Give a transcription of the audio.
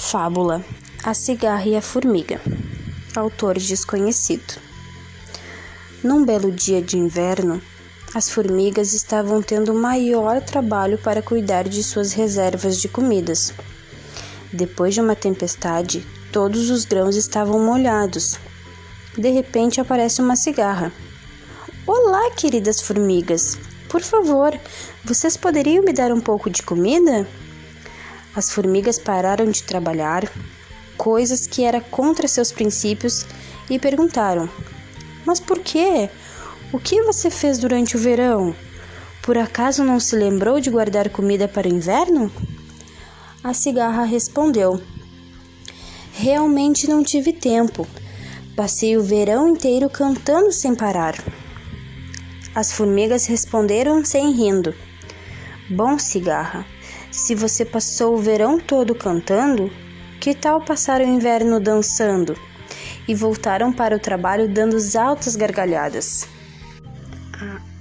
Fábula A Cigarra e a Formiga Autor desconhecido Num belo dia de inverno, as formigas estavam tendo maior trabalho para cuidar de suas reservas de comidas. Depois de uma tempestade, todos os grãos estavam molhados. De repente aparece uma cigarra. Olá, queridas formigas! Por favor, vocês poderiam me dar um pouco de comida? As formigas pararam de trabalhar, coisas que era contra seus princípios, e perguntaram: Mas por quê? O que você fez durante o verão? Por acaso não se lembrou de guardar comida para o inverno? A cigarra respondeu: Realmente não tive tempo. Passei o verão inteiro cantando sem parar. As formigas responderam sem rindo: Bom, cigarra, se você passou o verão todo cantando, que tal passar o inverno dançando? E voltaram para o trabalho dando altas gargalhadas. Ah.